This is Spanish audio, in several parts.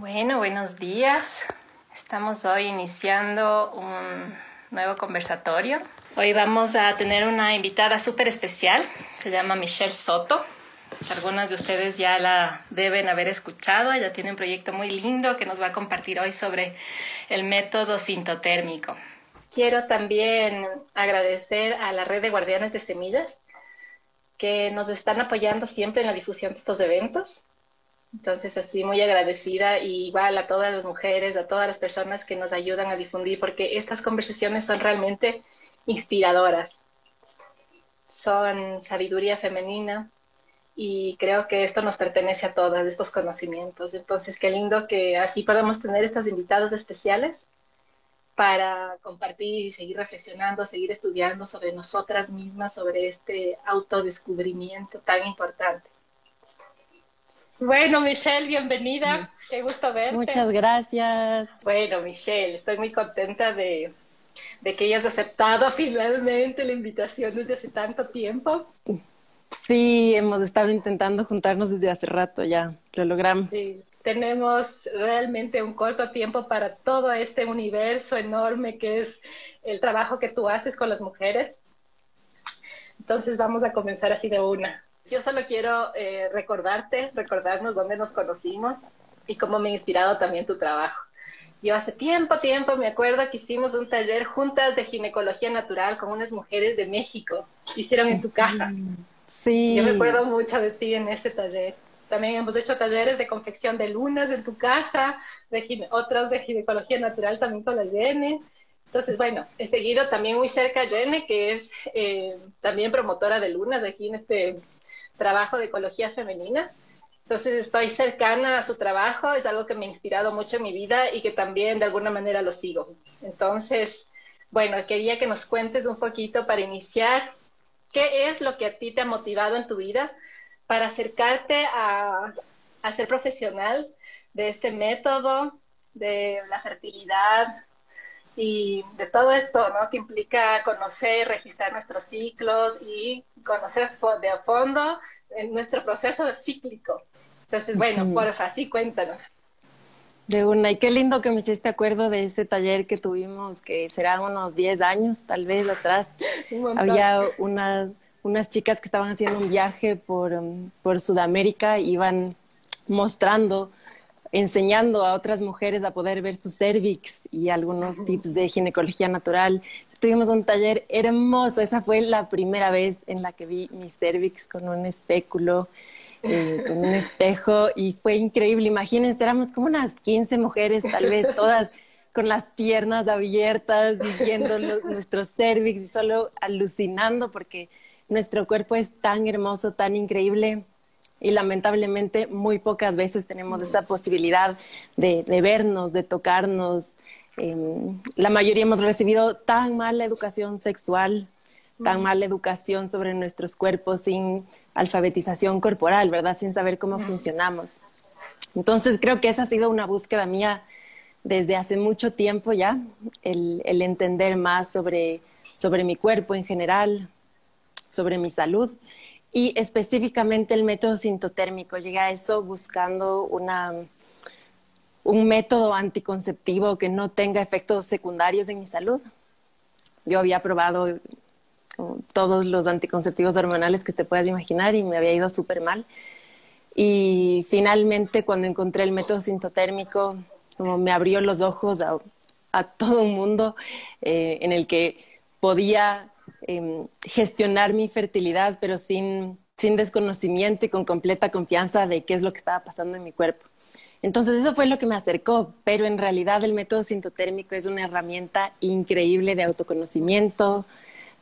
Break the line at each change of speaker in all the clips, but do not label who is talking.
Bueno, buenos días. Estamos hoy iniciando un nuevo conversatorio. Hoy vamos a tener una invitada súper especial. Se llama Michelle Soto. Algunos de ustedes ya la deben haber escuchado. Ella tiene un proyecto muy lindo que nos va a compartir hoy sobre el método sintotérmico. Quiero también agradecer a la red de guardianes de semillas que nos están apoyando siempre en la difusión de estos eventos. Entonces, así muy agradecida y igual a todas las mujeres, a todas las personas que nos ayudan a difundir, porque estas conversaciones son realmente inspiradoras. Son sabiduría femenina y creo que esto nos pertenece a todas, estos conocimientos. Entonces, qué lindo que así podamos tener estos invitados especiales para compartir y seguir reflexionando, seguir estudiando sobre nosotras mismas, sobre este autodescubrimiento tan importante. Bueno, Michelle, bienvenida. Qué gusto verte.
Muchas gracias.
Bueno, Michelle, estoy muy contenta de, que hayas aceptado finalmente la invitación desde hace tanto tiempo.
Sí, hemos estado intentando juntarnos desde hace rato ya, lo logramos.
Sí, tenemos realmente un corto tiempo para todo este universo enorme que es el trabajo que tú haces con las mujeres. Entonces vamos a comenzar así de una. Yo solo quiero eh, recordarte, recordarnos dónde nos conocimos y cómo me ha inspirado también tu trabajo. Yo hace tiempo, tiempo me acuerdo que hicimos un taller juntas de ginecología natural con unas mujeres de México. Hicieron en tu casa.
Sí.
Yo recuerdo mucho de ti en ese taller. También hemos hecho talleres de confección de lunas en tu casa, de otros de ginecología natural también con la Yene. Entonces, bueno, he seguido también muy cerca a Yene, que es eh, también promotora de lunas aquí en este trabajo de ecología femenina. Entonces estoy cercana a su trabajo, es algo que me ha inspirado mucho en mi vida y que también de alguna manera lo sigo. Entonces, bueno, quería que nos cuentes un poquito para iniciar qué es lo que a ti te ha motivado en tu vida para acercarte a, a ser profesional de este método, de la fertilidad, y de todo esto, ¿no? Que implica conocer, registrar nuestros ciclos y conocer de a fondo nuestro proceso cíclico. Entonces, bueno, porfa, sí, cuéntanos.
De una, y qué lindo que me hiciste acuerdo de ese taller que tuvimos, que será unos 10 años tal vez atrás. Había unas, unas chicas que estaban haciendo un viaje por, um, por Sudamérica, iban mostrando enseñando a otras mujeres a poder ver su cervix y algunos tips de ginecología natural. Tuvimos un taller hermoso, esa fue la primera vez en la que vi mi cervix con un espéculo, eh, con un espejo y fue increíble. Imagínense, éramos como unas 15 mujeres, tal vez todas con las piernas abiertas y viendo nuestro cervix y solo alucinando porque nuestro cuerpo es tan hermoso, tan increíble y lamentablemente muy pocas veces tenemos esa posibilidad de, vernos, de tocarnos. Em, la mayoría hemos recibido tan mala educación sexual, tan mala educación sobre nuestros cuerpos sin alfabetización corporal, ¿verdad? Sin saber cómo funcionamos. Entonces creo que esa ha sido una búsqueda mía desde hace mucho tiempo ya, el, el entender más sobre, sobre mi cuerpo en general, sobre mi salud y específicamente el método sintotérmico. Llegué a eso buscando una, un método anticonceptivo que no tenga efectos secundarios en mi salud. Yo había probado todos los anticonceptivos hormonales que te puedas imaginar y me había ido súper mal. Y finalmente cuando encontré el método sintotérmico, como me abrió los ojos a, todo un mundo eh, en el que podía Em, gestionar mi fertilidad, pero sin, sin desconocimiento y con completa confianza de qué es lo que estaba pasando en mi cuerpo. Entonces eso fue lo que me acercó, pero en realidad el método sintotérmico es una herramienta increíble de autoconocimiento,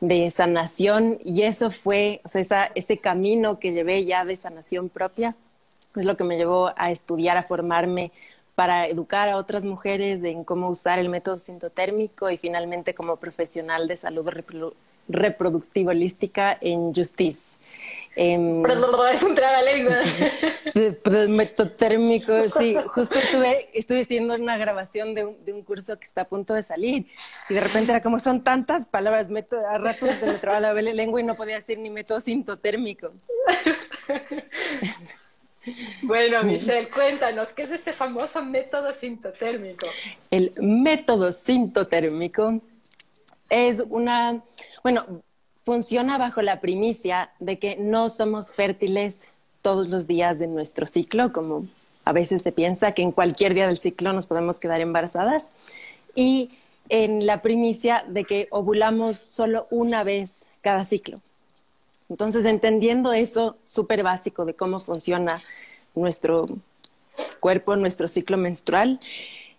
de sanación y eso fue, o sea, ese camino que llevé ya de sanación propia es lo que me llevó a estudiar, a formarme para educar a otras mujeres en cómo usar el método sintotérmico y finalmente como profesional de salud reproductiva holística en Justice.
Eh, es un trabalengua.
Metotérmico, sí. Justo estuve, estuve haciendo una grabación de un, de un, curso que está a punto de salir y de repente era como son tantas palabras, meto, a ratos se me traba la lengua y no podía decir ni método sintotérmico.
Bueno, Michelle, cuéntanos, ¿qué es este famoso método sintotérmico?
El método sintotérmico es una, bueno, funciona bajo la primicia de que no somos fértiles todos los días de nuestro ciclo, como a veces se piensa que en cualquier día del ciclo nos podemos quedar embarazadas, y en la primicia de que ovulamos solo una vez cada ciclo. Entonces, entendiendo eso súper básico de cómo funciona nuestro cuerpo, nuestro ciclo menstrual,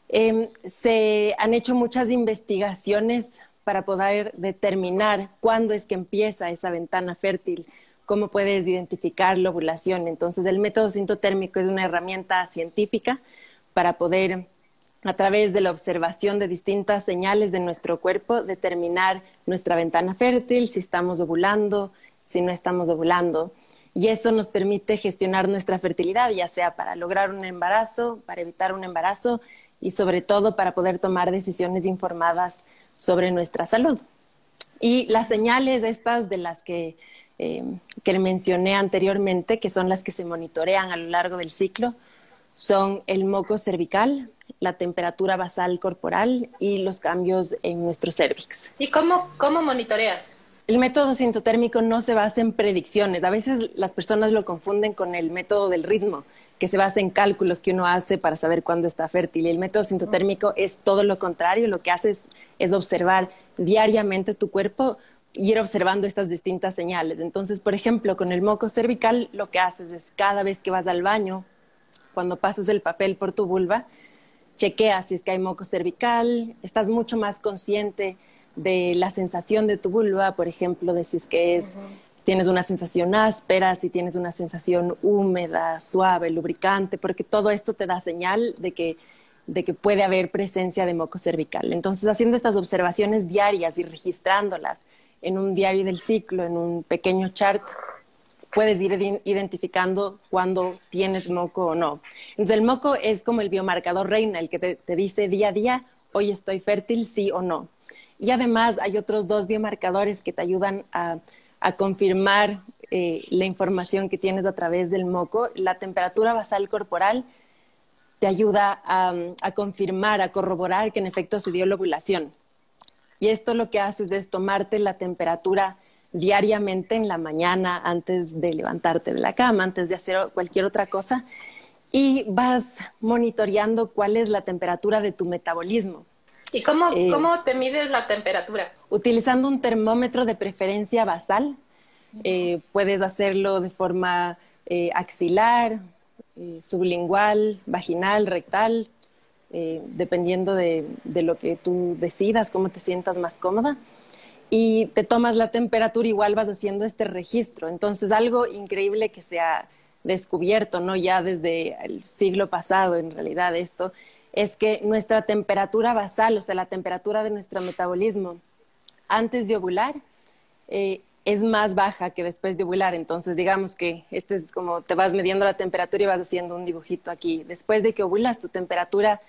em, se han hecho muchas investigaciones para poder determinar cuándo es que empieza esa ventana fértil, cómo puedes identificar la ovulación. Entonces, el método sintotérmico es una herramienta científica para poder, a través de la observación de distintas señales de nuestro cuerpo, determinar nuestra ventana fértil, si estamos ovulando, si no estamos ovulando. Y eso nos permite gestionar nuestra fertilidad, ya sea para lograr un embarazo, para evitar un embarazo y sobre todo para poder tomar decisiones informadas sobre nuestra salud. Y las señales estas de las que, eh, mencioné anteriormente, que son las que se monitorean a lo largo del ciclo, son el moco cervical, la temperatura basal corporal y los cambios en nuestro cervix.
¿Y cómo, cómo monitoreas?
El método sintotérmico no se basa en predicciones. A veces las personas lo confunden con el método del ritmo, que se basa en cálculos que uno hace para saber cuándo está fértil. Y el método sintotérmico es todo lo contrario. Lo que haces es observar diariamente tu cuerpo y ir observando estas distintas señales. Entonces, por ejemplo, con el moco cervical, lo que haces es cada vez que vas al baño, cuando pasas el papel por tu vulva, chequeas si es que hay moco cervical, estás mucho más consciente de la sensación de tu vulva, por ejemplo, de si es que es, tienes una sensación áspera, si tienes una sensación húmeda, suave, lubricante, porque todo esto te da señal de que, de que puede haber presencia de moco cervical. Entonces, haciendo estas observaciones diarias y registrándolas en un diario del ciclo, en un pequeño chart, puedes ir identificando cuando tienes moco o no. Entonces, el moco es como el biomarcador reina, el que te, te dice día a día, hoy estoy fértil, sí o no. Y además hay otros dos biomarcadores que te ayudan a, confirmar eh, la información que tienes a través del moco. La temperatura basal corporal te ayuda a, a, confirmar, a corroborar que en efecto se dio la ovulación. Y esto lo que haces es tomarte la temperatura diariamente en la mañana antes de levantarte de la cama, antes de hacer cualquier otra cosa, y vas monitoreando cuál es la temperatura de tu metabolismo.
¿Y cómo, eh, cómo te mides la temperatura?
Utilizando un termómetro de preferencia basal. Eh, puedes hacerlo de forma eh, axilar, sublingual, vaginal, rectal, dependiendo de, de, lo que tú decidas, cómo te sientas más cómoda. Y te tomas la temperatura, igual vas haciendo este registro. Entonces, algo increíble que se ha descubierto, ¿no? Ya desde el siglo pasado, en realidad, esto es que nuestra temperatura basal, o sea, la temperatura de nuestro metabolismo antes de ovular, eh, es más baja que después de ovular. Entonces, digamos que este es como te vas midiendo la temperatura y vas haciendo un dibujito aquí. Después de que ovulas, tu temperatura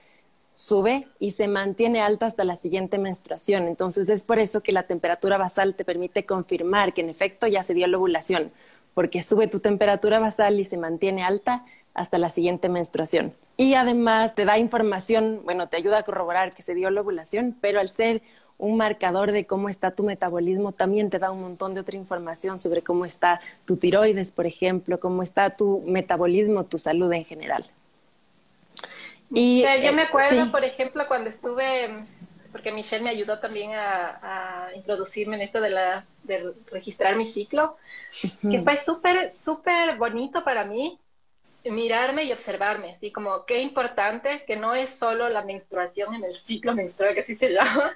sube y se mantiene alta hasta la siguiente menstruación. Entonces, es por eso que la temperatura basal te permite confirmar que en efecto ya se dio la ovulación, porque sube tu temperatura basal y se mantiene alta hasta la siguiente menstruación. Y además te da información, bueno, te ayuda a corroborar que se dio la ovulación, pero al ser un marcador de cómo está tu metabolismo, también te da un montón de otra información sobre cómo está tu tiroides, por ejemplo, cómo está tu metabolismo, tu salud en general.
Y, yo me eh, acuerdo, por ejemplo, cuando estuve, porque Michelle me ayudó también a, introducirme en esto de, la, de registrar mi ciclo, que fue súper, súper bonito para mí, mirarme y observarme, así como qué importante que no es solo la menstruación en el ciclo menstrual, que así se llama,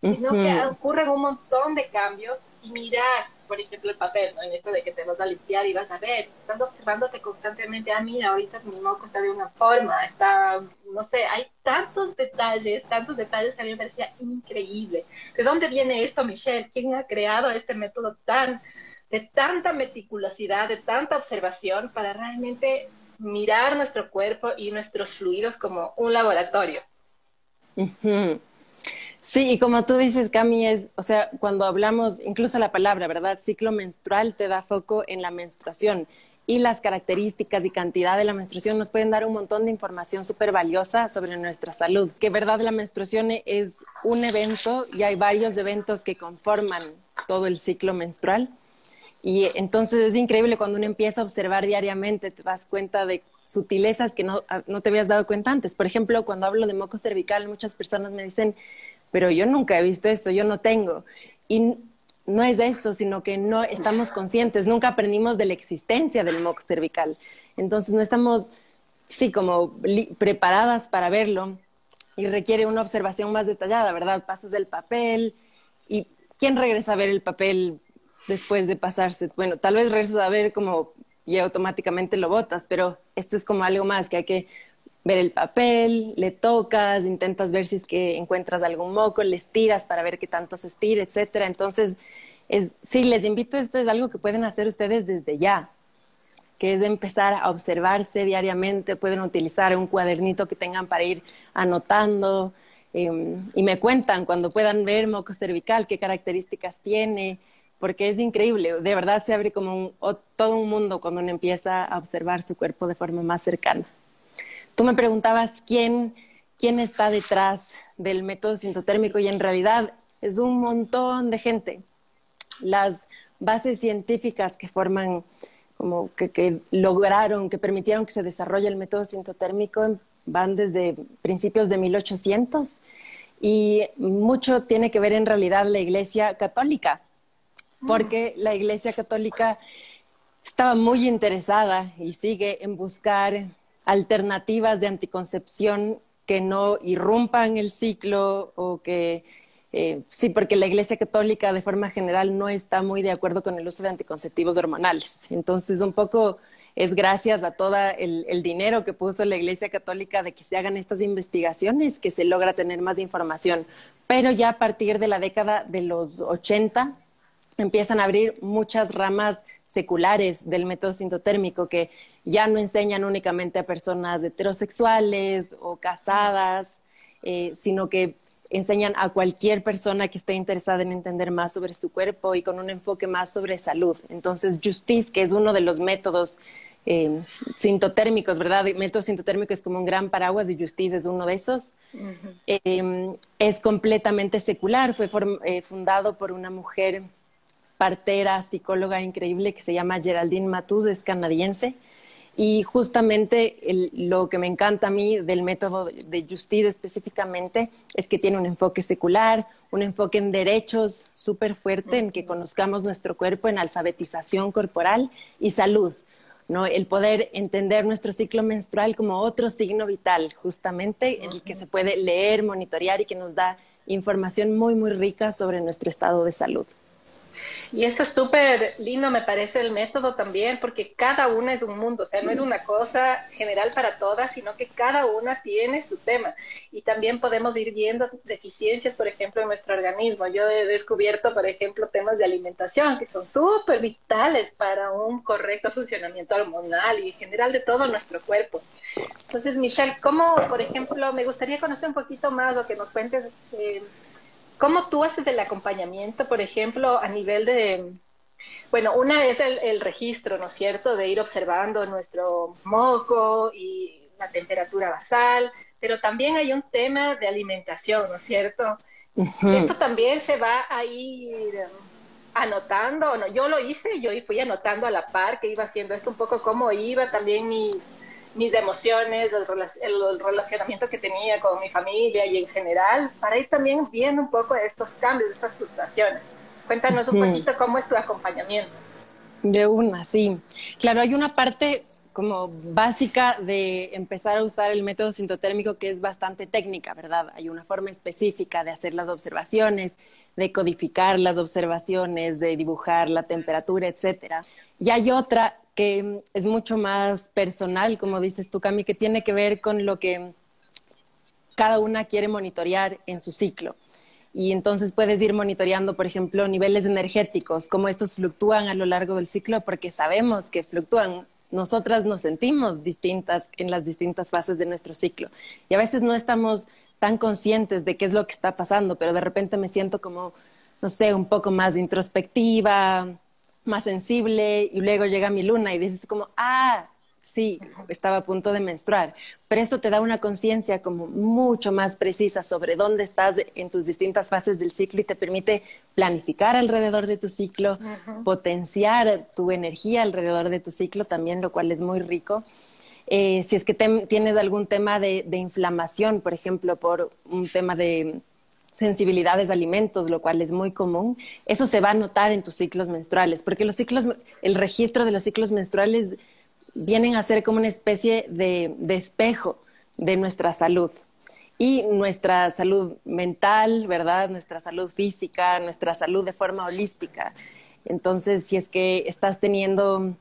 sino que ocurren un montón de cambios y mirar, por ejemplo, el papel, ¿no? En esto de que te vas a limpiar y vas a ver, estás observándote constantemente, ah, mira, ahorita mi moco está de una forma, está, no sé, hay tantos detalles, tantos detalles que a mí me parecía increíble. ¿De dónde viene esto, Michelle? ¿Quién ha creado este método tan de tanta meticulosidad, de tanta observación para realmente mirar nuestro cuerpo y nuestros fluidos como un laboratorio.
Sí, y como tú dices, Cami, es, o sea, cuando hablamos, incluso la palabra, ¿verdad? Ciclo menstrual te da foco en la menstruación. y las características y cantidad de la menstruación nos pueden dar un montón de información súper valiosa sobre nuestra salud. Que verdad la menstruación es un evento y hay varios eventos que conforman todo el ciclo menstrual. Y entonces es increíble cuando uno empieza a observar diariamente, te das cuenta de sutilezas que no, no te habías dado cuenta antes. Por ejemplo, cuando hablo de moco cervical, muchas personas me dicen, pero yo nunca he visto esto, yo no tengo. Y no es esto, sino que no estamos conscientes, nunca aprendimos de la existencia del moco cervical. Entonces no estamos, sí, como preparadas para verlo y requiere una observación más detallada, ¿verdad? Pasas el papel y ¿quién regresa a ver el papel después de pasarse? Bueno, tal vez regresas a ver como y automáticamente lo botas, pero esto es como algo más que hay que ver el papel, le tocas, intentas ver si es que encuentras algún moco, le estiras para ver qué tanto se estira, etcétera. Entonces, sí, les invito, esto es algo que pueden hacer ustedes desde ya, que es empezar a observarse diariamente, pueden utilizar un cuadernito que tengan para ir anotando em, y me cuentan cuando puedan ver moco cervical, qué características tiene, porque es increíble, de verdad se abre como todo un mundo cuando uno empieza a observar su cuerpo de forma más cercana. Tú me preguntabas quién, quién está detrás del método sintotérmico y en realidad es un montón de gente. Las bases científicas que forman, como que, que lograron, que permitieron que se desarrolle el método sintotérmico van desde principios de 1800 y mucho tiene que ver en realidad la Iglesia Católica, porque la Iglesia Católica estaba muy interesada y sigue en buscar alternativas de anticoncepción que no irrumpan el ciclo o que eh, sí, porque la Iglesia Católica de forma general no está muy de acuerdo con el uso de anticonceptivos hormonales. Entonces, un poco es gracias a todo el, el, dinero que puso la Iglesia Católica de que se hagan estas investigaciones que se logra tener más información. Pero ya a partir de la década de los 80 empiezan a abrir muchas ramas seculares del método sintotérmico que ya no enseñan únicamente a personas heterosexuales o casadas, eh, sino que enseñan a cualquier persona que esté interesada en entender más sobre su cuerpo y con un enfoque más sobre salud. Entonces, Justice, que es uno de los métodos eh, sintotérmicos, ¿verdad? Método sintotérmico es como un gran paraguas y Justice es uno de esos. Eh, es completamente secular, fue eh, fundado por una mujer partera, psicóloga increíble que se llama Geraldine Matus, es canadiense. Y justamente lo que me encanta a mí del método de Justice específicamente es que tiene un enfoque secular, un enfoque en derechos súper fuerte, en que conozcamos nuestro cuerpo, en alfabetización corporal y salud. ¿no? El poder entender nuestro ciclo menstrual como otro signo vital, justamente en el que se puede leer, monitorear y que nos da información muy, muy rica sobre nuestro estado de salud.
Y eso es súper lindo, me parece, el método también, porque cada una es un mundo, o sea, no es una cosa general para todas, sino que cada una tiene su tema. Y también podemos ir viendo deficiencias, por ejemplo, en nuestro organismo. Yo he descubierto, por ejemplo, temas de alimentación que son súper vitales para un correcto funcionamiento hormonal y en general de todo nuestro cuerpo. Entonces, Michelle, ¿cómo, por ejemplo, me gustaría conocer un poquito más lo que nos cuentes? Eh, ¿Cómo tú haces el acompañamiento, por ejemplo, a nivel de, bueno, una es el, registro, ¿no es cierto?, de ir observando nuestro moco y la temperatura basal, pero también hay un tema de alimentación, ¿no es cierto? Esto también se va a ir anotando, no, yo lo hice, yo fui anotando a la par que iba haciendo esto un poco cómo iba, también mis mis emociones, el, relacionamiento que tenía con mi familia y en general, para ir también viendo un poco estos cambios, estas fluctuaciones. Cuéntanos un poquito cómo es tu acompañamiento.
De una, sí. Claro, hay una parte como básica de empezar a usar el método sintotérmico que es bastante técnica, ¿verdad? Hay una forma específica de hacer las observaciones, de codificar las observaciones, de dibujar la temperatura, etcétera. Y hay otra que es mucho más personal, como dices tú, Cami, que tiene que ver con lo que cada una quiere monitorear en su ciclo. Y entonces puedes ir monitoreando, por ejemplo, niveles energéticos, cómo estos fluctúan a lo largo del ciclo, porque sabemos que fluctúan. Nosotras nos sentimos distintas en las distintas fases de nuestro ciclo. Y a veces no estamos tan conscientes de qué es lo que está pasando, pero de repente me siento como, no sé, un poco más introspectiva, más sensible y luego llega mi luna y dices como, ah, sí, estaba a punto de menstruar. Pero esto te da una conciencia como mucho más precisa sobre dónde estás en tus distintas fases del ciclo y te permite planificar alrededor de tu ciclo, potenciar tu energía alrededor de tu ciclo también, lo cual es muy rico. Eh, si es que tienes algún tema de, de inflamación, por ejemplo, por un tema de sensibilidades de alimentos, lo cual es muy común, eso se va a notar en tus ciclos menstruales, porque los ciclos, el registro de los ciclos menstruales vienen a ser como una especie de, espejo de nuestra salud y nuestra salud mental, ¿verdad? Nuestra salud física, nuestra salud de forma holística. Entonces, si es que estás teniendo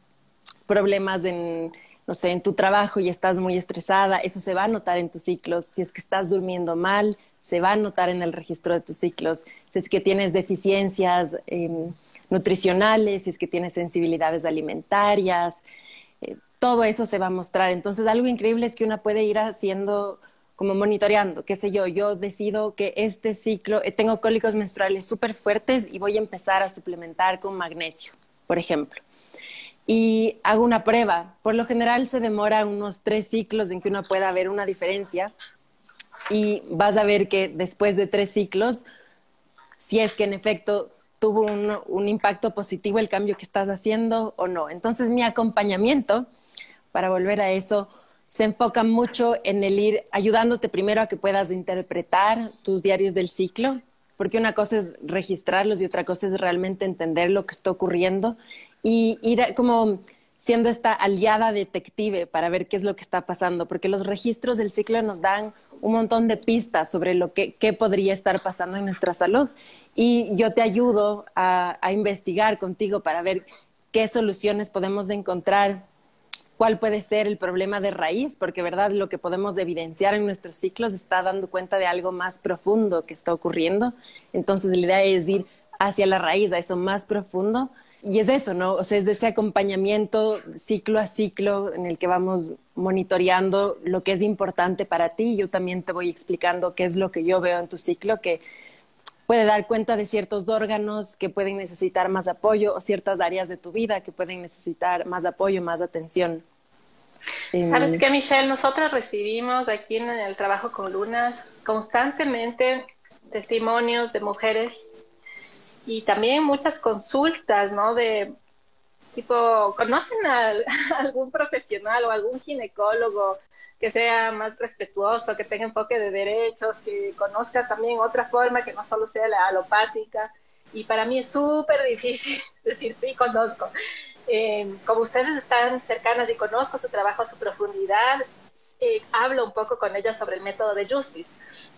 problemas en, no sé, en tu trabajo y estás muy estresada, eso se va a notar en tus ciclos. Si es que estás durmiendo mal, se va a notar en el registro de tus ciclos. Si es que tienes deficiencias em, nutricionales, si es que tienes sensibilidades alimentarias, eh, todo eso se va a mostrar. Entonces, algo increíble es que una puede ir haciendo como monitoreando, qué sé yo, yo decido que este ciclo, eh, tengo cólicos menstruales súper fuertes y voy a empezar a suplementar con magnesio, por ejemplo. Y hago una prueba. Por lo general se demora unos tres ciclos en que uno pueda ver una diferencia y vas a ver que después de tres ciclos, si es que en efecto tuvo un, impacto positivo el cambio que estás haciendo o no. Entonces mi acompañamiento, para volver a eso, se enfoca mucho en el ir ayudándote primero a que puedas interpretar tus diarios del ciclo, porque una cosa es registrarlos y otra cosa es realmente entender lo que está ocurriendo y ir como siendo esta aliada detective para ver qué es lo que está pasando, porque los registros del ciclo nos dan un montón de pistas sobre lo que qué podría estar pasando en nuestra salud y yo te ayudo a, investigar contigo para ver qué soluciones podemos encontrar, cuál puede ser el problema de raíz, porque verdad lo que podemos evidenciar en nuestros ciclos está dando cuenta de algo más profundo que está ocurriendo. Entonces la idea es ir hacia la raíz, a eso más profundo. Y es eso, ¿no? O sea, es ese acompañamiento ciclo a ciclo en el que vamos monitoreando lo que es importante para ti. Yo también te voy explicando qué es lo que yo veo en tu ciclo, que puede dar cuenta de ciertos órganos que pueden necesitar más apoyo o ciertas áreas de tu vida que pueden necesitar más apoyo, más atención.
Sabes em, que Michelle, nosotras recibimos aquí en el trabajo con Lunas constantemente testimonios de mujeres y también muchas consultas, ¿no? De tipo, ¿conocen a algún profesional o algún ginecólogo que sea más respetuoso, que tenga enfoque de derechos, que conozca también otra forma que no solo sea la alopática. Y para mí es súper difícil decir sí, conozco. Eh, como ustedes están cercanas y conozco su trabajo a su profundidad, eh, hablo un poco con ellas sobre el método de Justice,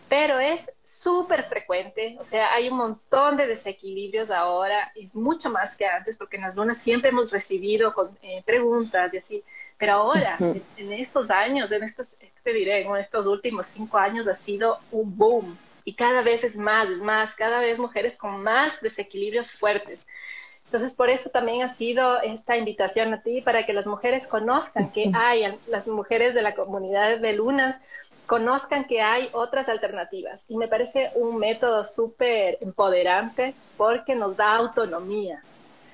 pero es súper frecuente, o sea, hay un montón de desequilibrios ahora, es mucho más que antes, porque en las lunas siempre hemos recibido con, eh, preguntas y así, pero ahora, en, estos años, en estos, te diré, en estos últimos cinco años ha sido un boom. Y cada vez es más, es más, cada vez mujeres con más desequilibrios fuertes. Entonces, por eso también ha sido esta invitación a ti para que las mujeres conozcan que hay, las mujeres de la comunidad de lunas conozcan que hay otras alternativas. Y me parece un método súper empoderante porque nos da autonomía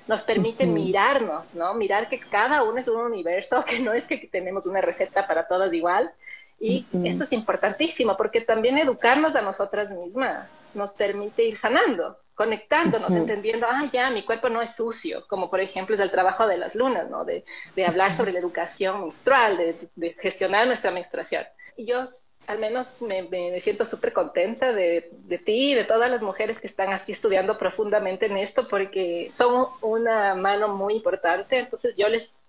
nos permite mirarnos, ¿no? Mirar que cada uno es un universo, que no es que tenemos una receta para todas igual. Y eso es importantísimo porque también educarnos a nosotras mismas nos permite ir sanando, conectándonos, entendiendo, ah, ya, mi cuerpo no es sucio, como por ejemplo es el trabajo de las lunas, ¿no? De, de hablar sobre la educación menstrual, de, de gestionar nuestra menstruación. Y yo al menos me, siento súper contenta de, ti y de todas las mujeres que están así estudiando profundamente en esto, porque son una mano muy importante. Entonces yo les,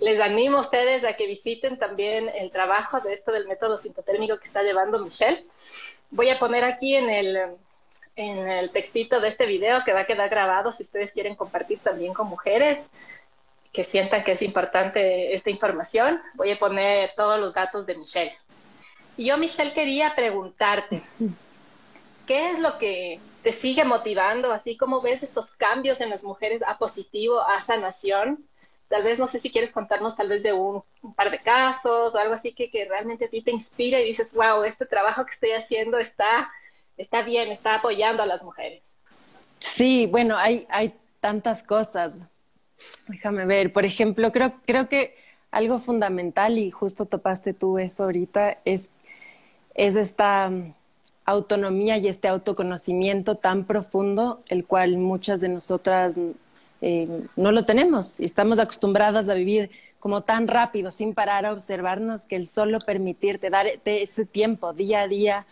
les animo a ustedes a que visiten también el trabajo de esto del método sintotérmico que está llevando Michelle. Voy a poner aquí en el, en el textito de este video que va a quedar grabado si ustedes quieren compartir también con mujeres que sientan que es importante esta información. Voy a poner todos los datos de Michelle. Yo, Michelle, quería preguntarte, ¿qué es lo que te sigue motivando? Así como ves estos cambios en las mujeres a positivo, a sanación. Tal vez, no sé si quieres contarnos tal vez de un, par de casos o algo así que, que, realmente a ti te inspira y dices, wow, este trabajo que estoy haciendo está, está bien, está apoyando a las mujeres.
Sí, bueno, hay, hay tantas cosas. Déjame ver, por ejemplo, creo, creo que algo fundamental, y justo topaste tú eso ahorita, es, es esta autonomía y este autoconocimiento tan profundo, el cual muchas de nosotras eh, no lo tenemos. Y estamos acostumbradas a vivir como tan rápido, sin parar a observarnos, que el solo permitirte, darte ese tiempo día a día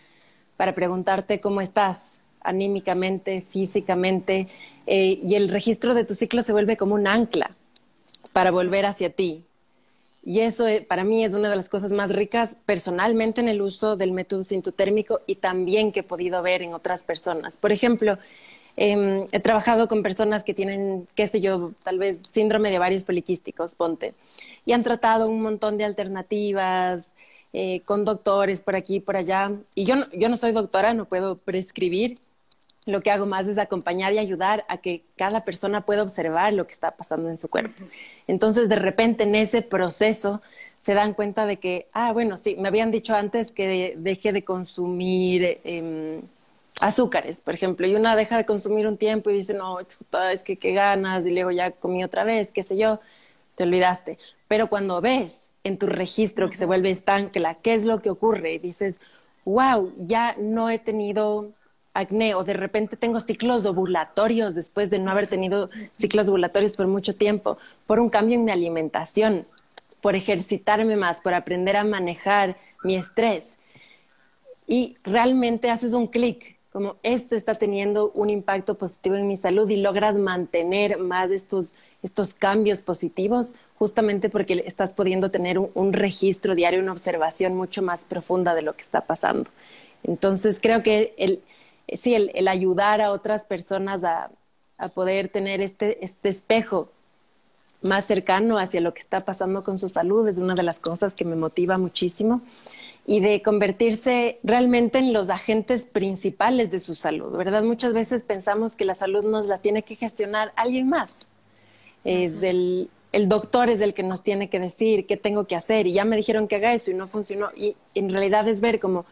para preguntarte cómo estás anímicamente, físicamente, eh, y el registro de tu ciclo se vuelve como un ancla para volver hacia ti, y eso eh, para mí es una de las cosas más ricas personalmente en el uso del método sintotérmico y también que he podido ver en otras personas. Por ejemplo, em, he trabajado con personas que tienen, qué sé yo, tal vez síndrome de varios poliquísticos, ponte, y han tratado un montón de alternativas eh, con doctores por aquí y por allá. Y yo yo no soy doctora, no puedo prescribir, lo que hago más es acompañar y ayudar a que cada persona pueda observar lo que está pasando en su cuerpo. Entonces, de repente, en ese proceso, se dan cuenta de que, ah, bueno, sí, me habían dicho antes que deje de consumir em, azúcares, por ejemplo, y una deja de consumir un tiempo y dice, no, chuta, es que qué ganas, y luego ya comí otra vez, qué sé yo, te olvidaste. Pero cuando ves en tu registro que se vuelve estancla, ¿qué es lo que ocurre? Y dices, wow, ya no he tenido acné o de repente tengo ciclos ovulatorios después de no haber tenido ciclos ovulatorios por mucho tiempo, por un cambio en mi alimentación, por ejercitarme más, por aprender a manejar mi estrés. Y realmente haces un clic, como esto está teniendo un impacto positivo en mi salud y logras mantener más estos, estos cambios positivos justamente porque estás pudiendo tener un, un registro diario, una observación mucho más profunda de lo que está pasando. Entonces creo que el, sí, el, ayudar a otras personas a, poder tener este, este espejo más cercano hacia lo que está pasando con su salud es una de las cosas que me motiva muchísimo y de convertirse realmente en los agentes principales de su salud, ¿verdad? Muchas veces pensamos que la salud nos la tiene que gestionar alguien más. Es el, el doctor es el que nos tiene que decir qué tengo que hacer y ya me dijeron que haga esto y no funcionó y en realidad es ver como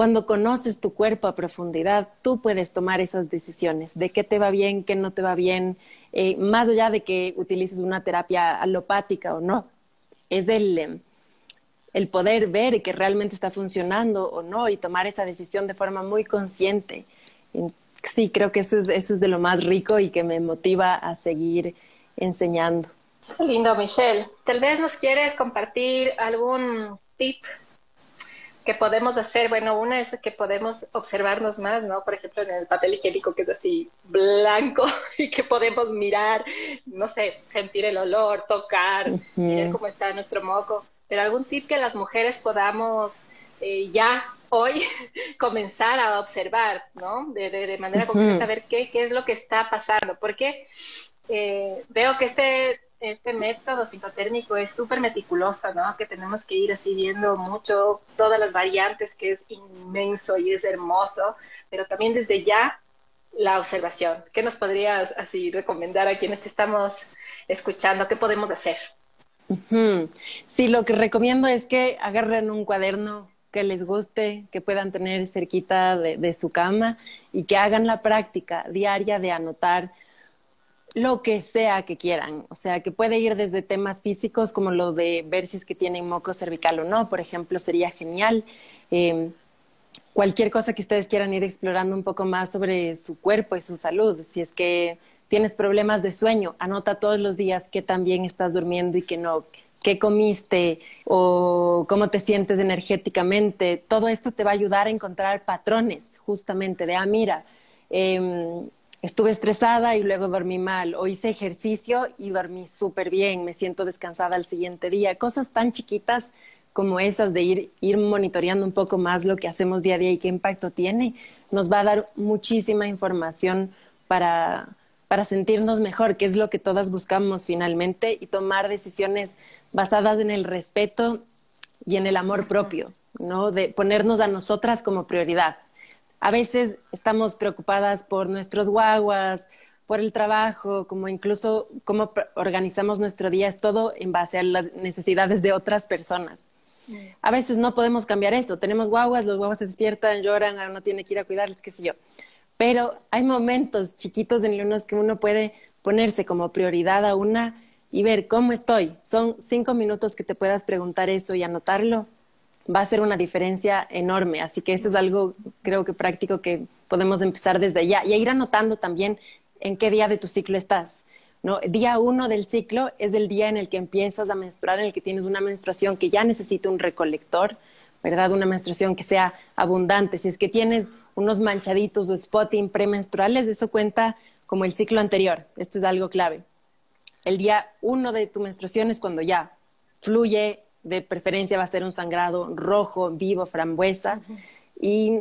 cuando conoces tu cuerpo a profundidad, tú puedes tomar esas decisiones de qué te va bien, qué no te va bien, eh, más allá de que utilices una terapia alopática o no. Es el, em, el poder ver que realmente está funcionando o no y tomar esa decisión de forma muy consciente. Sí, creo que eso es, eso es de lo más rico y que me motiva a seguir enseñando.
Lindo, Michelle. Tal vez nos quieres compartir algún tip que podemos hacer, bueno, una es que podemos observarnos más, ¿no? Por ejemplo, en el papel higiénico que es así blanco y que podemos mirar, no sé, sentir el olor, tocar, ver cómo está nuestro moco. Pero algún tip que las mujeres podamos eh, ya hoy comenzar a observar, ¿no? De, de, manera concreta, ver qué, qué es lo que está pasando. Porque eh, veo que este este método psicotérmico es súper meticuloso, ¿no? Que tenemos que ir así viendo mucho todas las variantes, que es inmenso y es hermoso, pero también desde ya la observación. ¿Qué nos podrías así recomendar a quienes te estamos escuchando? ¿Qué podemos hacer?
Sí, lo que recomiendo es que agarren un cuaderno que les guste, que puedan tener cerquita de su cama y que hagan la práctica diaria de anotar lo que sea que quieran, o sea, que puede ir desde temas físicos como lo de ver si es que tienen moco cervical o no, por ejemplo, sería genial. Em, cualquier cosa que ustedes quieran ir explorando un poco más sobre su cuerpo y su salud, si es que tienes problemas de sueño, anota todos los días qué tan bien estás durmiendo y qué no, qué comiste o cómo te sientes energéticamente. Todo esto te va a ayudar a encontrar patrones justamente de, ah, mira, eh, estuve estresada y luego dormí mal, o hice ejercicio y dormí súper bien, me siento descansada al siguiente día. Cosas tan chiquitas como esas de ir, ir monitoreando un poco más lo que hacemos día a día y qué impacto tiene, nos va a dar muchísima información para, para sentirnos mejor, que es lo que todas buscamos finalmente, y tomar decisiones basadas en el respeto y en el amor propio, ¿no? De ponernos a nosotras como prioridad a veces estamos preocupadas por nuestros guaguas, por el trabajo, como incluso cómo organizamos nuestro día, es todo en base a las necesidades de otras personas. Mm. A veces no podemos cambiar eso. Tenemos guaguas, los guaguas se despiertan, lloran, uno tiene que ir a cuidarles, qué sé yo. Pero hay momentos chiquitos en los que uno puede ponerse como prioridad a una y ver cómo estoy. Son cinco minutos que te puedas preguntar eso y anotarlo. Va a ser una diferencia enorme. Así que eso es algo, creo que práctico que podemos empezar desde ya. Y a ir anotando también en qué día de tu ciclo estás. ¿no? Día uno del ciclo es el día en el que empiezas a menstruar, en el que tienes una menstruación que ya necesita un recolector, ¿verdad? Una menstruación que sea abundante. Si es que tienes unos manchaditos o spotting premenstruales, eso cuenta como el ciclo anterior. Esto es algo clave. El día uno de tu menstruación es cuando ya fluye, de preferencia va a ser un sangrado rojo, vivo, frambuesa. Y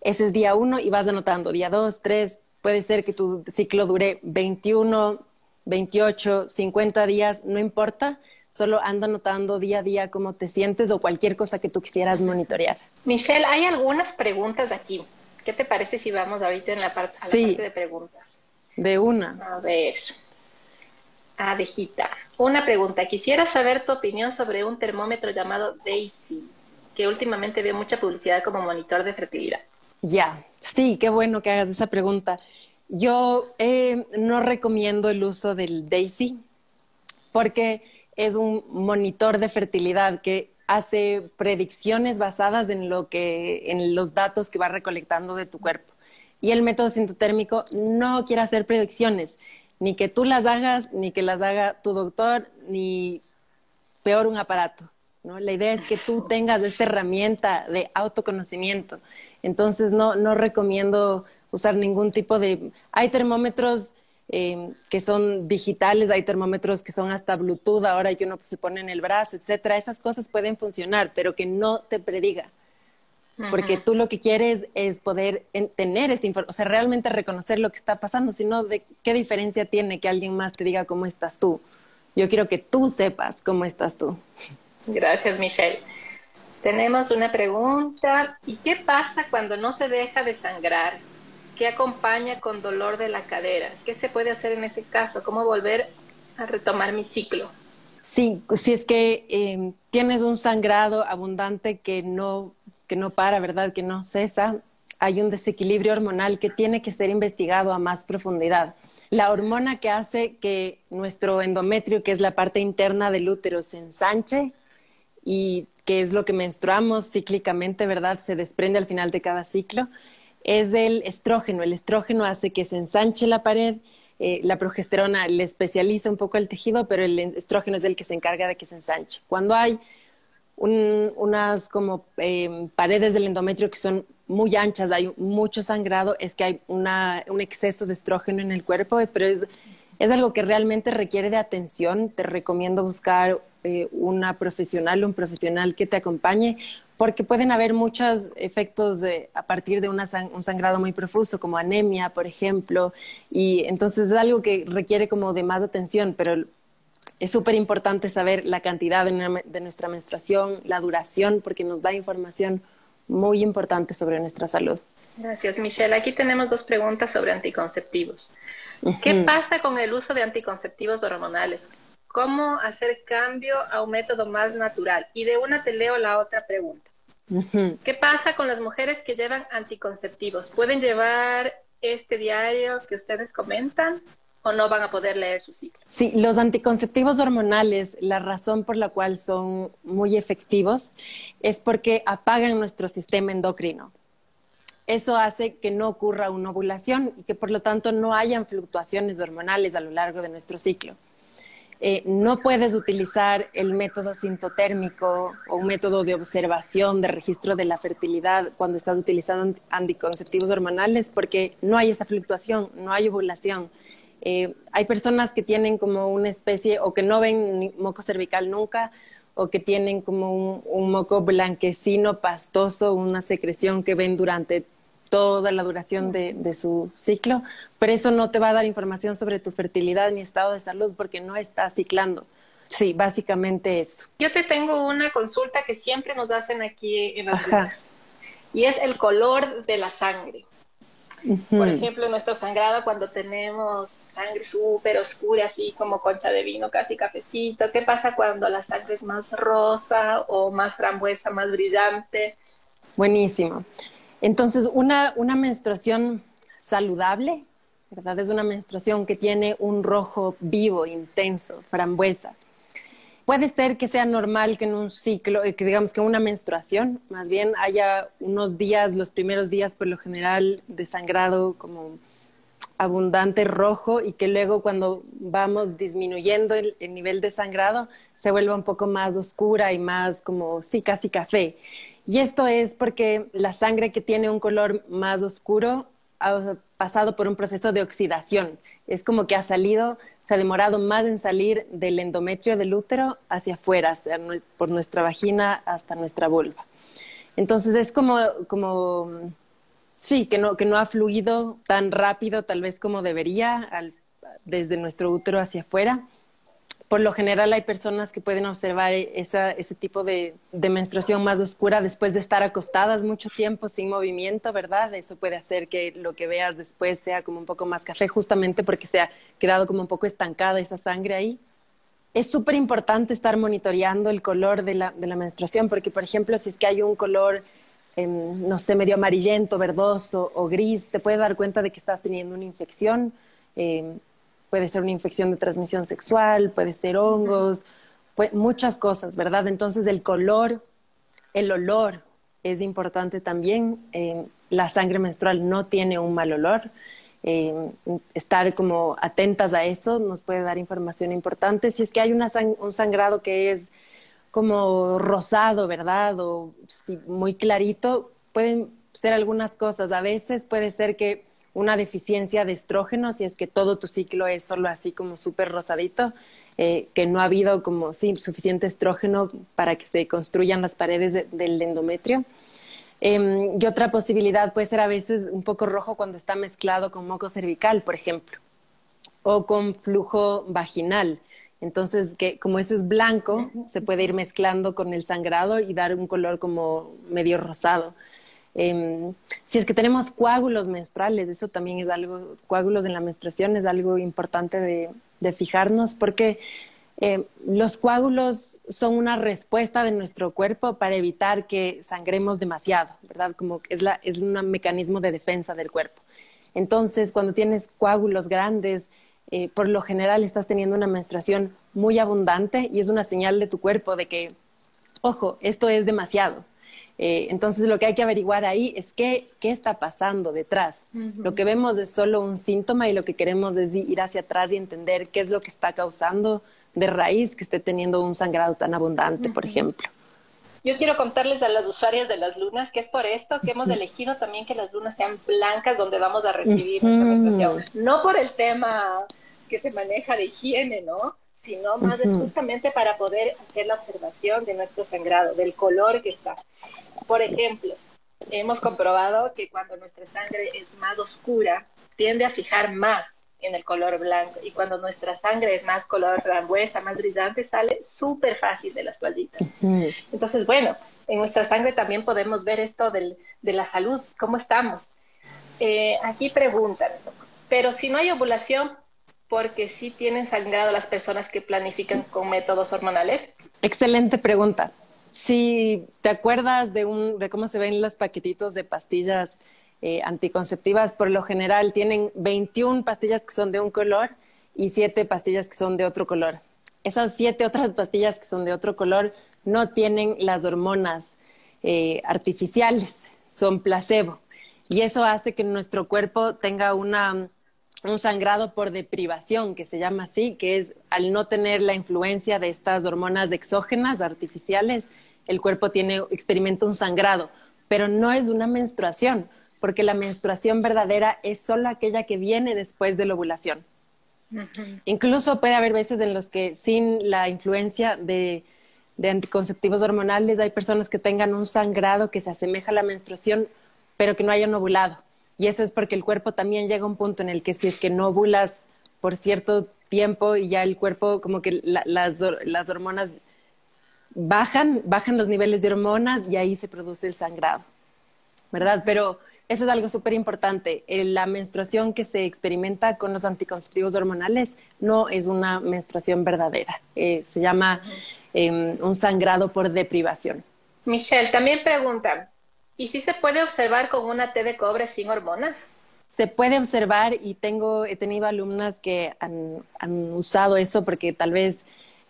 ese es día uno y vas anotando día dos, tres, puede ser que tu ciclo dure 21, 28, 50 días, no importa, solo anda anotando día a día cómo te sientes o cualquier cosa que tú quisieras monitorear.
Michelle, hay algunas preguntas aquí. ¿Qué te parece si vamos ahorita en la parte, a la parte de preguntas?
De una.
A ver. Abejita. Una pregunta. Quisiera saber tu opinión sobre un termómetro llamado Daisy, que últimamente veo mucha publicidad como monitor de fertilidad.
Ya, sí, qué bueno que hagas esa pregunta. Yo eh, no recomiendo el uso del Daisy porque es un monitor de fertilidad que hace predicciones basadas en lo que en los datos que va recolectando de tu cuerpo. Y el método sintotérmico no quiere hacer predicciones, ni que tú las hagas, ni que las haga tu doctor, ni peor un aparato. ¿no? La idea es que tú tengas esta herramienta de autoconocimiento. Entonces no, no recomiendo usar ningún tipo de... Hay termómetros eh, que son digitales, hay termómetros que son hasta Bluetooth ahora que uno se pone en el brazo, etcétera. Esas cosas pueden funcionar, pero que no te prediga porque tú lo que quieres es poder tener esta información, o sea, realmente reconocer lo que está pasando, sino de qué diferencia tiene que alguien más te diga cómo estás tú. Yo quiero que tú sepas cómo estás tú.
Gracias, Michelle. Tenemos una pregunta. ¿Y qué pasa cuando no se deja de sangrar? ¿Qué acompaña con dolor de la cadera? ¿Qué se puede hacer en ese caso? ¿Cómo volver a retomar mi ciclo?
Sí, si es que eh, tienes un sangrado abundante que no que no para, ¿verdad? Que no cesa, hay un desequilibrio hormonal que tiene que ser investigado a más profundidad. La hormona que hace que nuestro endometrio, que es la parte interna del útero, se ensanche y que es lo que menstruamos cíclicamente, ¿verdad? Se desprende al final de cada ciclo, es el estrógeno. El estrógeno hace que se ensanche la pared, eh, la progesterona le especializa un poco el tejido, pero el estrógeno es el que se encarga de que se ensanche. Cuando hay unas como em, paredes del endometrio que son muy anchas, hay mucho sangrado, es que hay una, un exceso de estrógeno en el cuerpo, pero es, es algo que realmente requiere de atención. Te recomiendo buscar eh, una profesional, un profesional que te acompañe, porque pueden haber muchos efectos a partir de un sangrado muy profuso, como anemia, por ejemplo, y entonces es algo que requiere como de más atención, pero es súper importante saber la cantidad de, nuestra menstruación, la duración, porque nos da información muy importante sobre nuestra salud.
Gracias, Michelle. Aquí tenemos dos preguntas sobre anticonceptivos. ¿Qué pasa con el uso de anticonceptivos hormonales? ¿Cómo hacer cambio a un método más natural? Y de una te leo la otra pregunta. ¿Qué pasa con las mujeres que llevan anticonceptivos? ¿Pueden llevar este diario que ustedes comentan? O no van a poder leer su ciclo.
Sí, los anticonceptivos hormonales, la razón por la cual son muy efectivos es porque apagan nuestro sistema endocrino. Eso hace que no ocurra una ovulación y que por lo tanto no hayan fluctuaciones hormonales a lo largo de nuestro ciclo. Eh, no puedes utilizar el método sintotérmico o un método de observación, de registro de la fertilidad cuando estás utilizando anticonceptivos hormonales porque no hay esa fluctuación, no hay ovulación eh, hay personas que tienen como una especie o que no ven moco cervical nunca o que tienen como un, moco blanquecino, pastoso, una secreción que ven durante toda la duración de, de, su ciclo, pero eso no te va a dar información sobre tu fertilidad ni estado de salud porque no está ciclando. Sí, básicamente eso.
Yo te tengo una consulta que siempre nos hacen aquí en las y es el color de la sangre. Por ejemplo, en nuestro sangrado, cuando tenemos sangre súper oscura, así como concha de vino, casi cafecito, ¿qué pasa cuando la sangre es más rosa o más frambuesa, más brillante?
Buenísimo. Entonces, una, una menstruación saludable ¿verdad? Es una menstruación que tiene un rojo vivo, intenso, frambuesa. Puede ser que sea normal que en un ciclo, eh, que digamos que una menstruación, más bien haya unos días, los primeros días por lo general de sangrado como abundante rojo y que luego cuando vamos disminuyendo el, nivel de sangrado se vuelva un poco más oscura y más como sí, casi café. Y esto es porque la sangre que tiene un color más oscuro ha pasado por un proceso de oxidación. Es como que ha salido, se ha demorado más en salir del endometrio del útero hacia afuera, por nuestra vagina hasta nuestra vulva. Entonces es como, como sí, que no, que no ha fluido tan rápido tal vez como debería desde nuestro útero hacia afuera por lo general hay personas que pueden observar ese tipo de, menstruación más oscura después de estar acostadas mucho tiempo sin movimiento, ¿verdad? Eso puede hacer que lo que veas después sea como un poco más café, justamente porque se ha quedado como un poco estancada esa sangre ahí. Es súper importante estar monitoreando el color de la, menstruación, porque, por ejemplo, si es que hay un color, em, no sé, medio amarillento, verdoso o gris, te puede dar cuenta de que estás teniendo una infección. Em, puede ser una infección de transmisión sexual, puede ser hongos, muchas cosas, ¿verdad? Entonces el color, el olor es importante también. Eh, la sangre menstrual no tiene un mal olor. Eh, estar como atentas a eso nos puede dar información importante. Si es que hay un sangrado que es como rosado, ¿verdad? O muy clarito, pueden ser algunas cosas. A veces puede ser que una deficiencia de estrógeno, si es que todo tu ciclo es solo así como súper rosadito, eh, que no ha habido como sí, suficiente estrógeno para que se construyan las paredes del endometrio. Em, y otra posibilidad puede ser a veces un poco rojo cuando está mezclado con moco cervical, por ejemplo, o con flujo vaginal. Entonces, que como eso es blanco, se puede ir mezclando con el sangrado y dar un color como medio rosado. Em, si es que tenemos coágulos menstruales, eso también es algo, coágulos en la menstruación es algo importante de, fijarnos porque em, los coágulos son una respuesta de nuestro cuerpo para evitar que sangremos demasiado, ¿verdad? Como es, la, es un mecanismo de defensa del cuerpo. Entonces, cuando tienes coágulos grandes, eh, por lo general estás teniendo una menstruación muy abundante y es una señal de tu cuerpo de que, ojo, esto es demasiado. Eh, entonces, lo que hay que averiguar ahí es qué, qué está pasando detrás. Lo que vemos es solo un síntoma y lo que queremos es ir hacia atrás y entender qué es lo que está causando de raíz que esté teniendo un sangrado tan abundante, por ejemplo.
Yo quiero contarles a las usuarias de las lunas que es por esto que hemos elegido también que las lunas sean blancas donde vamos a recibir nuestra menstruación. No por el tema que se maneja de higiene, ¿no? sino más es justamente para poder hacer la observación de nuestro sangrado, del color que está. Por ejemplo, hemos comprobado que cuando nuestra sangre es más oscura, tiende a fijar más en el color blanco y cuando nuestra sangre es más color frambuesa, más brillante, sale súper fácil de las toallitas. Entonces, bueno, en nuestra sangre también podemos ver esto del, de la salud, cómo estamos. Eh, aquí preguntan, pero si no hay ovulación, porque sí tienen sangrado las personas que planifican con métodos hormonales?
Excelente pregunta. Si te acuerdas de, un, de cómo se ven los paquetitos de pastillas eh, anticonceptivas, por lo general tienen 21 pastillas que son de un color y 7 pastillas que son de otro color. Esas 7 otras pastillas que son de otro color no tienen las hormonas eh, artificiales, son placebo. Y eso hace que nuestro cuerpo tenga una un sangrado por deprivación, que se llama así, que es al no tener la influencia de estas hormonas exógenas, artificiales, el cuerpo tiene, experimenta un sangrado, pero no es una menstruación, porque la menstruación verdadera es solo aquella que viene después de la ovulación. Incluso puede haber veces en los que sin la influencia de, de anticonceptivos hormonales hay personas que tengan un sangrado que se asemeja a la menstruación, pero que no hayan ovulado y eso es porque el cuerpo también llega a un punto en el que si es que no ovulas por cierto tiempo y ya el cuerpo como que las, las hormonas bajan, bajan los niveles de hormonas y ahí se produce el sangrado, ¿verdad? Pero eso es algo súper importante. Eh, la menstruación que se experimenta con los anticonceptivos hormonales no es una menstruación verdadera. Eh, se llama em, un sangrado por deprivación.
Michelle, también pregunta, ¿Y si se puede observar con una T de cobre sin hormonas?
se puede observar y tengo, he tenido alumnas que han, han usado eso porque tal vez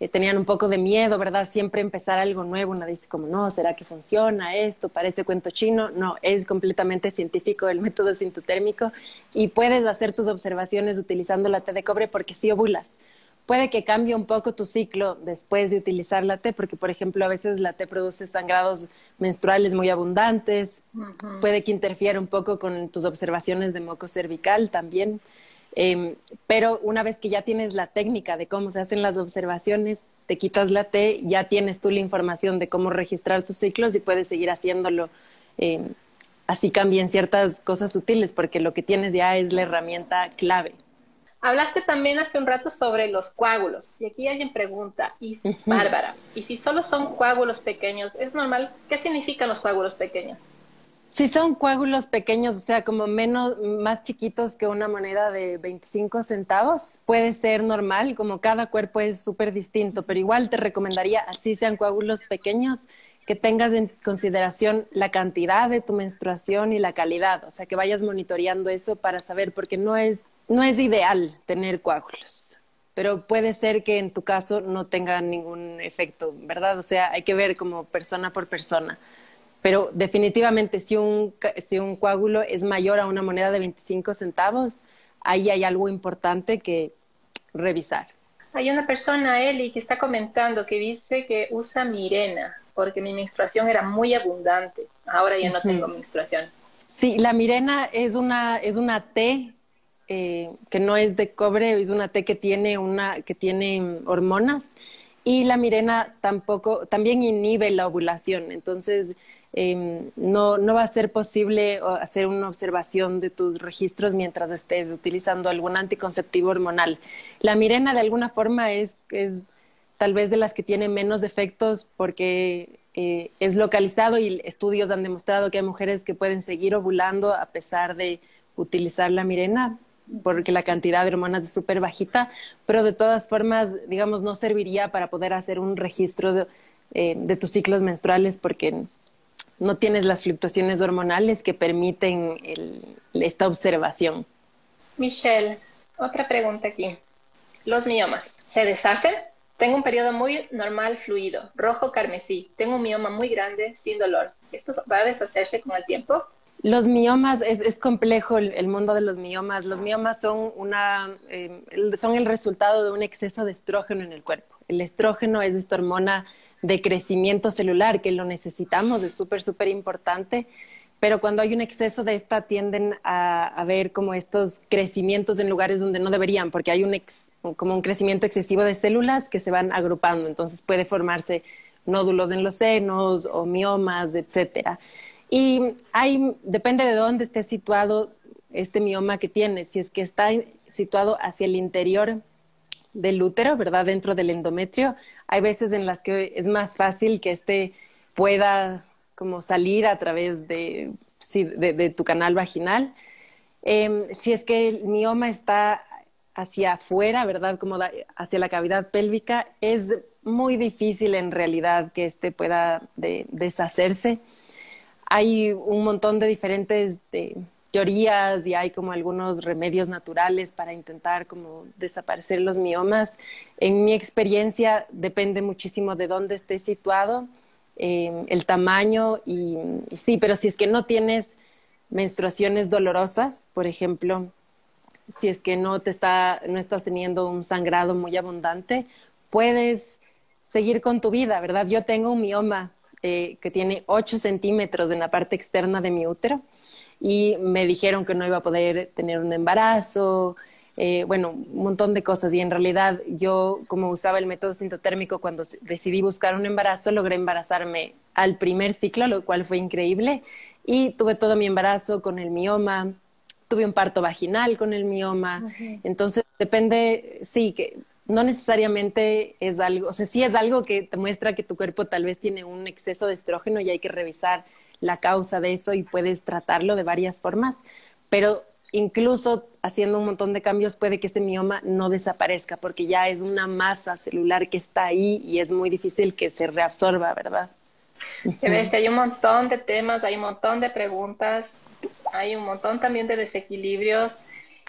eh, tenían un poco de miedo, ¿verdad? Siempre empezar algo nuevo, una dice como, no, ¿será que funciona esto? Parece cuento chino. No, es completamente científico el método sintotérmico y puedes hacer tus observaciones utilizando la T de cobre porque sí ovulas. Puede que cambie un poco tu ciclo después de utilizar la T, porque por ejemplo a veces la T produce sangrados menstruales muy abundantes, puede que interfiera un poco con tus observaciones de moco cervical también. Em, pero una vez que ya tienes la técnica de cómo se hacen las observaciones, te quitas la T, ya tienes tú la información de cómo registrar tus ciclos y puedes seguir haciéndolo. Em, así cambien ciertas cosas útiles porque lo que tienes ya es la herramienta clave.
Hablaste también hace un rato sobre los coágulos y aquí alguien pregunta, y Bárbara, ¿y si solo son coágulos pequeños, es normal? ¿Qué significan los coágulos pequeños?
Si son coágulos pequeños, o sea, como menos, más chiquitos que una moneda de 25 centavos, puede ser normal, como cada cuerpo es súper distinto, pero igual te recomendaría, así sean coágulos pequeños, que tengas en consideración la cantidad de tu menstruación y la calidad, o sea, que vayas monitoreando eso para saber, porque no es, no es ideal tener coágulos, pero puede ser que en tu caso no tenga ningún efecto, ¿verdad? O sea, hay que ver como persona por persona. Pero definitivamente si un, si un coágulo es mayor a una moneda de 25 centavos, ahí hay algo importante que revisar.
Hay una persona, Eli, que está comentando que dice que usa Mirena porque mi menstruación era muy abundante. Ahora ya no tengo menstruación.
Sí, la Mirena es una, es una té eh, que no es de cobre, es una té que tiene, una, que tiene hormonas y la Mirena tampoco, también inhibe la ovulación. Entonces, Em, no, no va a ser posible hacer una observación de tus registros mientras estés utilizando algún anticonceptivo hormonal. La mirena de alguna forma es, es tal vez de las que tiene menos efectos porque eh, es localizado y estudios han demostrado que hay mujeres que pueden seguir ovulando a pesar de utilizar la mirena porque la cantidad de hormonas es súper bajita, pero de todas formas, digamos, no serviría para poder hacer un registro de, eh, de tus ciclos menstruales porque no tienes las fluctuaciones hormonales que permiten esta observación.
Michelle, otra pregunta aquí. Los miomas, ¿se deshacen? Tengo un periodo muy normal fluido, rojo carmesí. Tengo un mioma muy grande sin dolor. ¿Esto va a deshacerse con el tiempo?
Los miomas, es, complejo el, mundo de los miomas. Los miomas son, una, eh, son el resultado de un exceso de estrógeno en el cuerpo. El estrógeno es esta hormona de crecimiento celular, que lo necesitamos, es súper, súper importante, pero cuando hay un exceso de esta tienden a, a, ver como estos crecimientos en lugares donde no deberían, porque hay un como un crecimiento excesivo de células que se van agrupando, entonces puede formarse nódulos en los senos o miomas, etcétera. Y hay, depende de dónde esté situado este mioma que tienes, si es que está situado hacia el interior del útero, ¿verdad? Dentro del endometrio. Hay veces en las que es más fácil que este pueda como salir a través de, tu canal vaginal. Em, si es que el mioma está hacia afuera, ¿verdad? Como hacia la cavidad pélvica, es muy difícil en realidad que este pueda deshacerse. Hay un montón de diferentes teorías y hay como algunos remedios naturales para intentar como desaparecer los miomas. En mi experiencia depende muchísimo de dónde esté situado, em, el tamaño y, sí, pero si es que no tienes menstruaciones dolorosas, por ejemplo, si es que no te está, no estás teniendo un sangrado muy abundante, puedes seguir con tu vida, ¿verdad? Yo tengo un mioma eh, que tiene 8 centímetros en la parte externa de mi útero y me dijeron que no iba a poder tener un embarazo, eh, bueno, un montón de cosas. Y en realidad yo, como usaba el método sintotérmico, cuando decidí buscar un embarazo, logré embarazarme al primer ciclo, lo cual fue increíble. Y tuve todo mi embarazo con el mioma, tuve un parto vaginal con el mioma. Entonces, depende, sí, que no necesariamente es algo, o sea, sí es algo que te muestra que tu cuerpo tal vez tiene un exceso de estrógeno y hay que revisar la causa de eso y puedes tratarlo de varias formas, pero incluso haciendo un montón de cambios puede que este mioma no desaparezca porque ya es una masa celular que está ahí y es muy difícil que se reabsorba, ¿verdad?
Hay un montón de temas, hay un montón de preguntas. hay un montón también de desequilibrios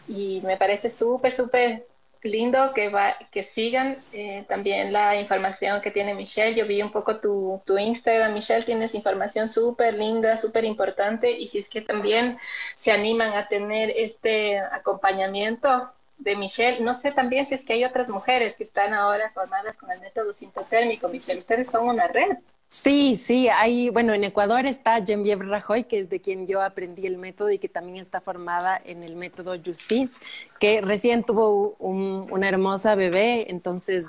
y me parece súper, súper lindo que, va, que sigan eh, también la información que tiene Michelle. Yo vi un poco tu, tu Instagram, Michelle, tienes información súper linda, súper importante y si es que también se animan a tener este acompañamiento de Michelle, no sé también si es que hay otras mujeres que están ahora formadas con el método sintotérmico, Michelle, ustedes son una red.
Sí, sí, hay, bueno, en Ecuador está Genevieve Rajoy, que es de quien yo aprendí el método y que también está formada en el método Justice, que recién tuvo una hermosa bebé, entonces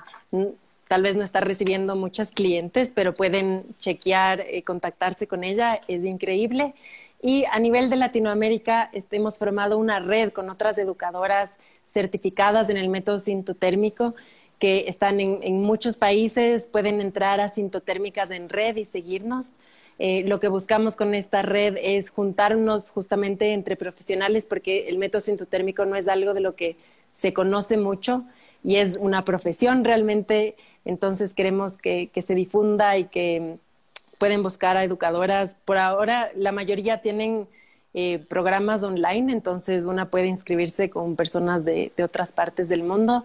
tal vez no está recibiendo muchos clientes, pero pueden chequear, eh, contactarse con ella, es increíble. Y a nivel de Latinoamérica, este, hemos formado una red con otras educadoras certificadas en el método sintotérmico que están en, muchos países, pueden entrar a Sintotérmicas en red y seguirnos. Eh, lo que buscamos con esta red es juntarnos justamente entre profesionales porque el método sintotérmico no es algo de lo que se conoce mucho y es una profesión realmente, entonces queremos que, se difunda y que pueden buscar a educadoras. Por ahora la mayoría tienen eh, programas online, entonces una puede inscribirse con personas de, de, otras partes del mundo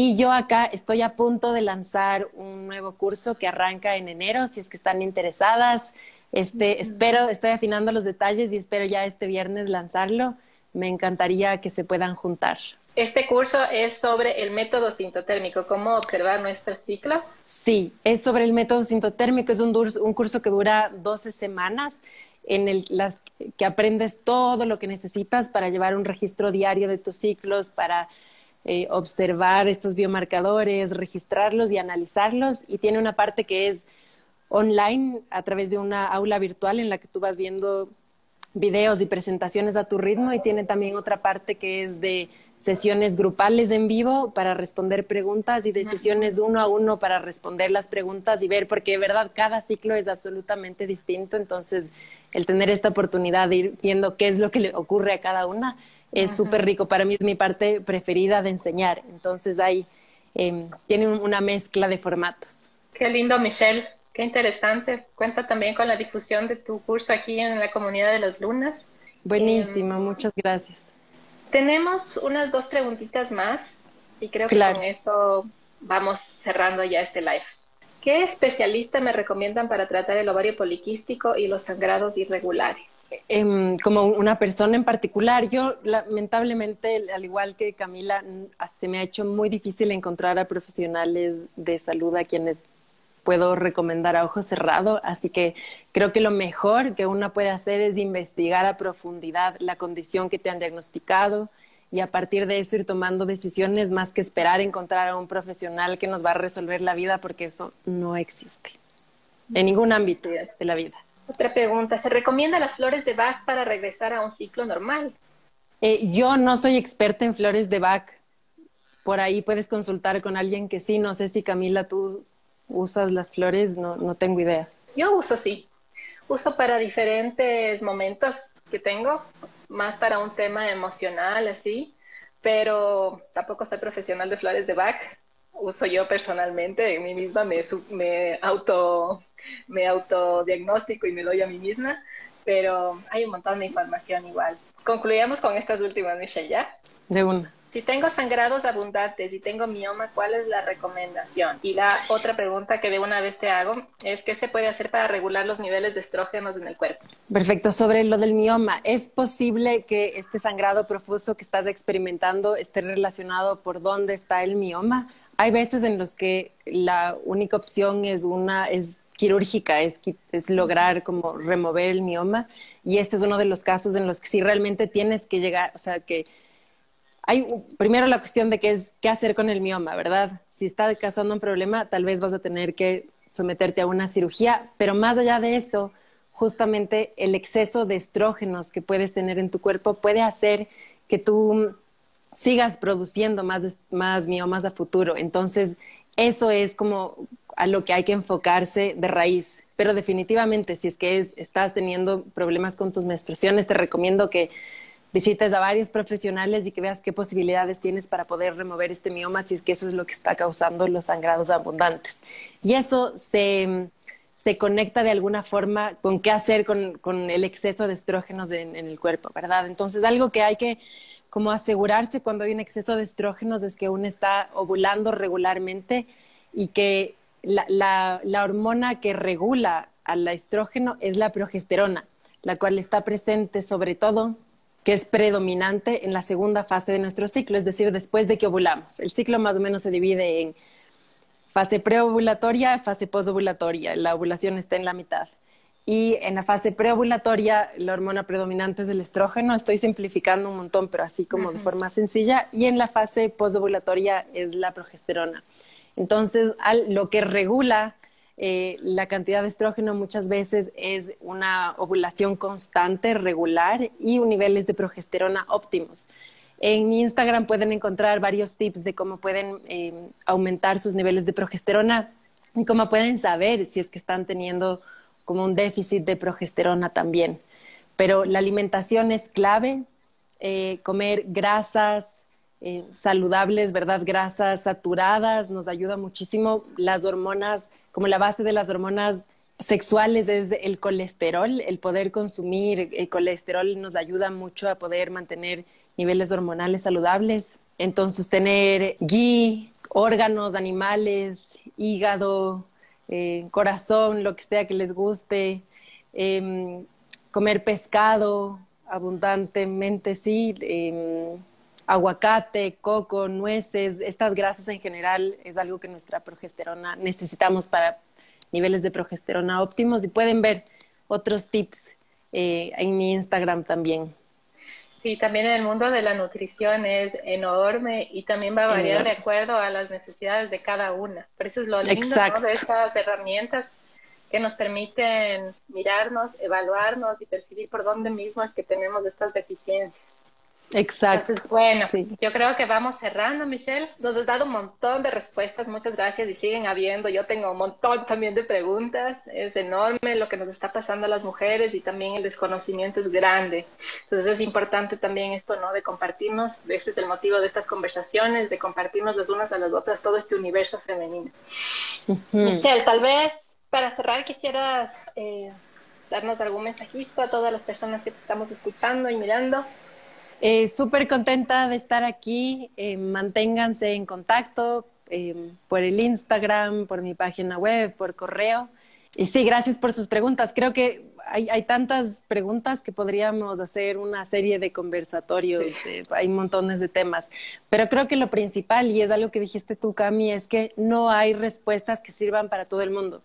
y yo acá estoy a punto de lanzar un nuevo curso que arranca en enero, si es que están interesadas. Este, espero, estoy afinando los detalles y espero ya este viernes lanzarlo. Me encantaría que se puedan juntar.
Este curso es sobre el método sintotérmico, cómo observar nuestro ciclo.
Sí, es sobre el método sintotérmico, es un, un curso que dura 12 semanas en el las, que aprendes todo lo que necesitas para llevar un registro diario de tus ciclos, para eh, observar estos biomarcadores, registrarlos y analizarlos. Y tiene una parte que es online a través de una aula virtual en la que tú vas viendo videos y presentaciones a tu ritmo. Y tiene también otra parte que es de sesiones grupales en vivo para responder preguntas y de sesiones uno a uno para responder las preguntas y ver, porque de verdad cada ciclo es absolutamente distinto, entonces el tener esta oportunidad de ir viendo qué es lo que le ocurre a cada una es súper rico. Para mí es mi parte preferida de enseñar. Entonces ahí em, tiene una mezcla de formatos.
Qué lindo, Michelle. Qué interesante. Cuenta también con la difusión de tu curso aquí en la comunidad de las lunas.
Buenísimo, em, muchas gracias.
Tenemos unas dos preguntitas más y creo que con eso vamos cerrando ya este live. ¿Qué especialista me recomiendan para tratar el ovario poliquístico y los sangrados irregulares?
Em, como una persona en particular. Yo, lamentablemente, al igual que Camila, se me ha hecho muy difícil encontrar a profesionales de salud a quienes puedo recomendar a ojo cerrado, así que creo que lo mejor que uno puede hacer es investigar a profundidad la condición que te han diagnosticado y a partir de eso ir tomando decisiones más que esperar encontrar a un profesional que nos va a resolver la vida porque eso no existe en ningún ámbito de la vida.
Otra pregunta, ¿se recomienda las flores de Bach para regresar a un ciclo normal?
Eh, yo no soy experta en flores de Bach. Por ahí puedes consultar con alguien que sí. No sé si Camila, tú usas las flores, no, no tengo idea.
Yo uso sí. Uso para diferentes momentos que tengo, más para un tema emocional, así. Pero tampoco soy profesional de flores de Bach. Uso yo personalmente, en mí misma me, me auto me autodiagnostico y me doy a mí misma, pero hay un montón de información igual. Concluyamos con estas últimas, Michelle, ¿ya?
De una.
Si tengo sangrados abundantes y tengo mioma, ¿cuál es la recomendación? Y la otra pregunta que de una vez te hago es ¿qué se puede hacer para regular los niveles de estrógenos en el cuerpo?
Perfecto. Sobre lo del mioma, ¿es posible que este sangrado profuso que estás experimentando esté relacionado por dónde está el mioma? Hay veces en los que la única opción es una es quirúrgica, es, lograr como remover el mioma. Y este es uno de los casos en los que sí realmente tienes que llegar, o sea, que hay primero la cuestión de qué es qué hacer con el mioma, ¿verdad? Si está causando un problema, tal vez vas a tener que someterte a una cirugía, pero más allá de eso, justamente el exceso de estrógenos que puedes tener en tu cuerpo puede hacer que tú sigas produciendo más, más miomas a futuro. Entonces, eso es como a lo que hay que enfocarse de raíz. Pero definitivamente, si es que estás teniendo problemas con tus menstruaciones, te recomiendo que visites a varios profesionales y que veas qué posibilidades tienes para poder remover este mioma si es que eso es lo que está causando los sangrados abundantes. Y eso se, se conecta de alguna forma con qué hacer con, el exceso de estrógenos en, el cuerpo, ¿verdad? Entonces, algo que hay que como asegurarse cuando hay un exceso de estrógenos es que uno está ovulando regularmente y que la, la hormona que regula al estrógeno es la progesterona, la cual está presente sobre todo que es predominante en la segunda fase de nuestro ciclo, es decir, después de que ovulamos. El ciclo más o menos se divide en fase preovulatoria, fase posovulatoria. La ovulación está en la mitad. Y en la fase preovulatoria, la hormona predominante es el estrógeno. Estoy simplificando un montón, pero así como de forma sencilla. Y en la fase posovulatoria es la progesterona. Entonces, lo que regula eh, la cantidad de estrógeno muchas veces es una ovulación constante, regular y niveles de progesterona óptimos. En mi Instagram pueden encontrar varios tips de cómo pueden eh, aumentar sus niveles de progesterona y cómo pueden saber si es que están teniendo como un déficit de progesterona también. Pero la alimentación es clave, eh, comer grasas eh, saludables, ¿verdad? Grasas saturadas nos ayuda muchísimo. Las hormonas, como la base de las hormonas sexuales es el colesterol, el poder consumir el colesterol nos ayuda mucho a poder mantener niveles hormonales saludables. Entonces, tener ghee, órganos, animales, hígado, eh, corazón, lo que sea que les guste, em, comer pescado abundantemente, sí, em, aguacate, coco, nueces, estas grasas en general es algo que nuestra progesterona necesitamos para niveles de progesterona óptimos y pueden ver otros tips eh, en mi Instagram también.
Sí, también el mundo de la nutrición es enorme y también va a variar de acuerdo a las necesidades de cada una. Por eso es lo lindo de estas herramientas que nos permiten mirarnos, evaluarnos y percibir por dónde mismo es que tenemos estas deficiencias.
Exacto.
bueno, yo creo que vamos cerrando, Michelle. Nos has dado un montón de respuestas, muchas gracias y siguen habiendo. Yo tengo un montón también de preguntas. Es enorme lo que nos está pasando a las mujeres y también el desconocimiento es grande. Entonces es importante también esto, ¿no? De compartirnos. Ese es el motivo de estas conversaciones, de compartirnos las unas a las otras todo este universo femenino. Michelle, tal vez para cerrar quisieras eh, darnos algún mensajito a todas las personas que te estamos escuchando y mirando.
Eh, Súper contenta de estar aquí. Eh, manténganse en contacto eh, por el Instagram, por mi página web, por correo. Y sí, gracias por sus preguntas. Creo que hay, hay tantas preguntas que podríamos hacer una serie de conversatorios. Eh, hay montones de temas. Pero creo que lo principal, y es algo que dijiste tú, Cami, es que no hay respuestas que sirvan para todo el mundo.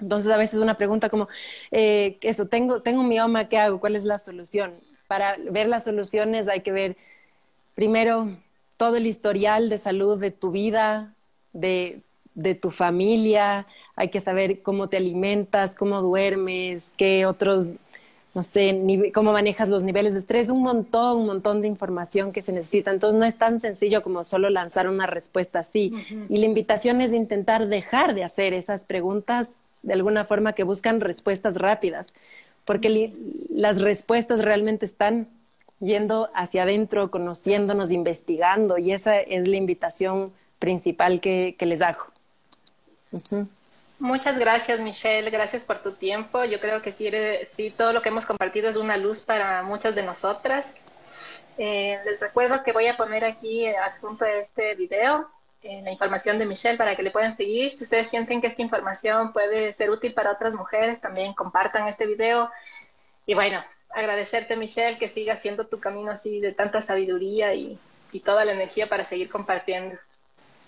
Entonces, a veces una pregunta como, eh, eso, tengo, tengo mioma, ¿qué hago? ¿Cuál es la solución? Para ver las soluciones hay que ver primero todo el historial de salud de tu vida, de, tu familia, hay que saber cómo te alimentas, cómo duermes, qué otros, no sé, cómo manejas los niveles de estrés, un montón, un montón de información que se necesita. Entonces no es tan sencillo como solo lanzar una respuesta así. Y la invitación es intentar dejar de hacer esas preguntas de alguna forma que buscan respuestas rápidas porque las respuestas realmente están yendo hacia adentro, conociéndonos, investigando, y esa es la invitación principal que, les hago.
Muchas gracias, Michelle. Gracias por tu tiempo. Yo creo que sí, sí todo lo que hemos compartido es una luz para muchas de nosotras. Eh, les recuerdo que voy a poner aquí adjunto este video eh, la información de Michelle para que le puedan seguir. Si ustedes sienten que esta información puede ser útil para otras mujeres, también compartan este video. Y bueno, agradecerte Michelle que siga haciendo tu camino así de tanta sabiduría y, y toda la energía para seguir compartiendo.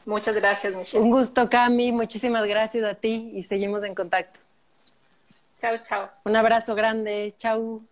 Muchas gracias Michelle.
Un gusto Cami, muchísimas gracias a ti y seguimos en contacto.
Chao, chao.
Un abrazo grande, chao.